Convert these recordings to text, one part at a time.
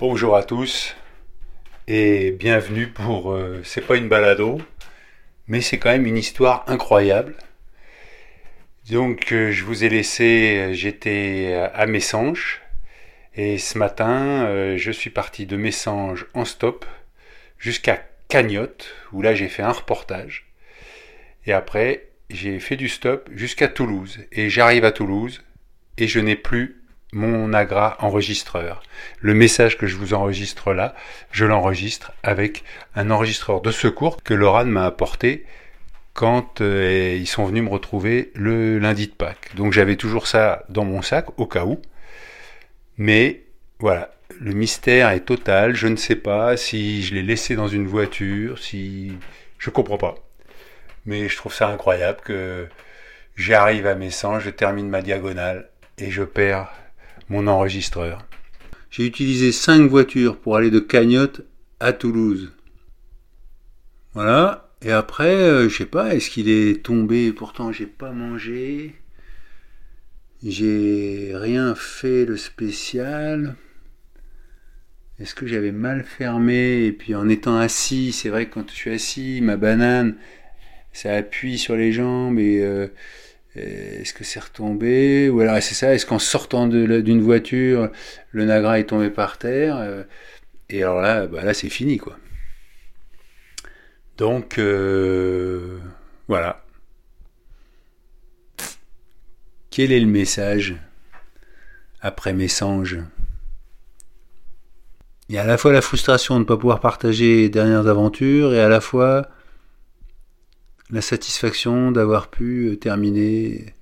Bonjour à tous et bienvenue pour. euh, c'est pas une balado, mais c'est quand même une histoire incroyable. Donc, euh, je vous ai laissé. euh, J'étais à Messanges et ce matin, je suis parti de Messanges en stop jusqu'à Cagnotte où là j'ai fait un reportage. Et après, j'ai fait du stop jusqu'à Toulouse. Et j'arrive à Toulouse et je n'ai plus mon Agra enregistreur. Le message que je vous enregistre là, je l'enregistre avec un enregistreur de secours que Laurent m'a apporté quand euh, ils sont venus me retrouver le lundi de Pâques. Donc j'avais toujours ça dans mon sac au cas où. Mais voilà, le mystère est total. Je ne sais pas si je l'ai laissé dans une voiture, si je comprends pas. Mais je trouve ça incroyable que j'arrive à Messanges, je termine ma diagonale et je perds mon enregistreur. J'ai utilisé cinq voitures pour aller de Cagnotte à Toulouse. Voilà. Et après, euh, je sais pas, est-ce qu'il est tombé? Pourtant, j'ai pas mangé. J'ai rien fait le spécial. Est-ce que j'avais mal fermé? Et puis en étant assis, c'est vrai que quand je suis assis, ma banane, ça appuie sur les jambes et euh, est-ce que c'est retombé Ou alors c'est ça, est-ce qu'en sortant d'une voiture, le Nagra est tombé par terre euh, Et alors là, bah là c'est fini quoi. Donc euh, voilà. Quel est le message après Messanges Il y a à la fois la frustration de ne pas pouvoir partager les dernières aventures et à la fois la satisfaction d'avoir pu euh, terminer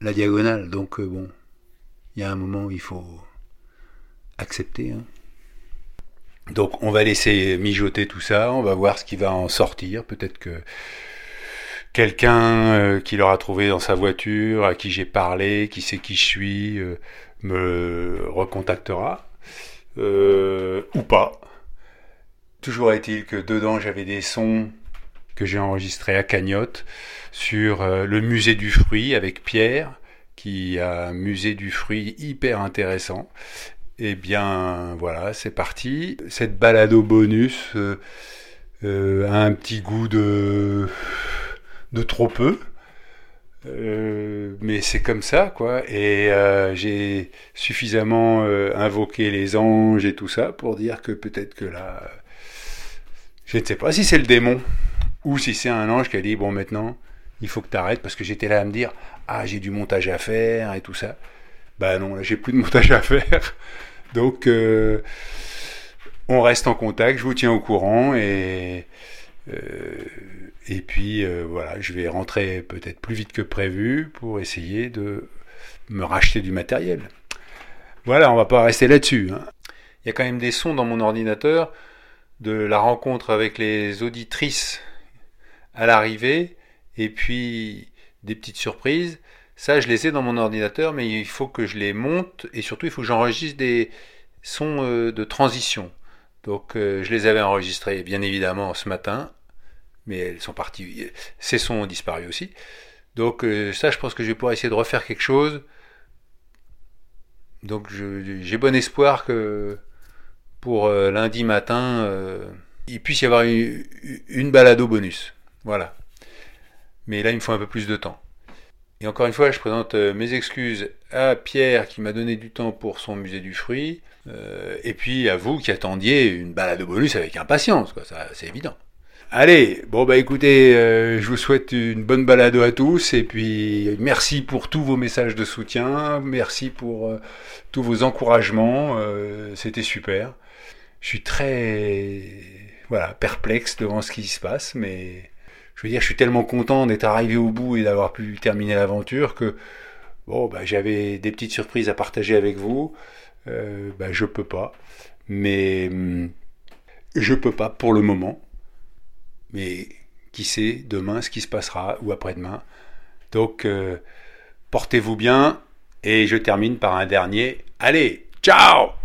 la diagonale. Donc euh, bon, il y a un moment où il faut accepter. hein. Donc on va laisser mijoter tout ça, on va voir ce qui va en sortir. Peut-être que quelqu'un euh, qui l'aura trouvé dans sa voiture, à qui j'ai parlé, qui sait qui je suis, me recontactera. Ou pas. Toujours est-il que dedans j'avais des sons que j'ai enregistrés à Cagnotte sur euh, le musée du fruit avec Pierre, qui a un musée du fruit hyper intéressant. Eh bien voilà, c'est parti. Cette balade au bonus euh, euh, a un petit goût de, de trop peu. Mais c'est comme ça, quoi. Et j'ai suffisamment invoqué les anges et tout ça pour dire que peut-être que là, je ne sais pas si c'est le démon ou si c'est un ange qui a dit bon maintenant il faut que tu arrêtes parce que j'étais là à me dire ah j'ai du montage à faire et tout ça. Bah non, là j'ai plus de montage à faire. Donc euh, on reste en contact, je vous tiens au courant et euh, et puis euh, voilà, je vais rentrer peut-être plus vite que prévu pour essayer de me racheter du matériel. Voilà, on va pas rester là-dessus. hein. Il y a quand même des sons dans mon ordinateur de la rencontre avec les auditrices à l'arrivée et puis des petites surprises. Ça, je les ai dans mon ordinateur, mais il faut que je les monte et surtout, il faut que j'enregistre des sons euh, de transition. Donc, euh, je les avais enregistrés, bien évidemment, ce matin, mais elles sont parties. Ces sons ont disparu aussi. Donc, euh, ça, je pense que je vais pouvoir essayer de refaire quelque chose. Donc, j'ai bon espoir que pour euh, lundi matin, euh, il puisse y avoir une, une balade au bonus. Voilà. Mais là, il me faut un peu plus de temps. Et encore une fois, je présente euh, mes excuses à Pierre qui m'a donné du temps pour son musée du fruit, euh, et puis à vous qui attendiez une balade au bonus avec impatience, quoi. C'est évident. Allez, bon bah écoutez, euh, je vous souhaite une bonne balade à tous, et puis merci pour tous vos messages de soutien, merci pour tous vos encouragements, c'était super. Je suis très voilà perplexe devant ce qui se passe, mais je veux dire, je suis tellement content d'être arrivé au bout et d'avoir pu terminer l'aventure que Bon, bah, j'avais des petites surprises à partager avec vous. Euh, bah, je peux pas. Mais hum, je peux pas pour le moment. Mais qui sait demain ce qui se passera ou après-demain. Donc, euh, portez-vous bien. Et je termine par un dernier. Allez, ciao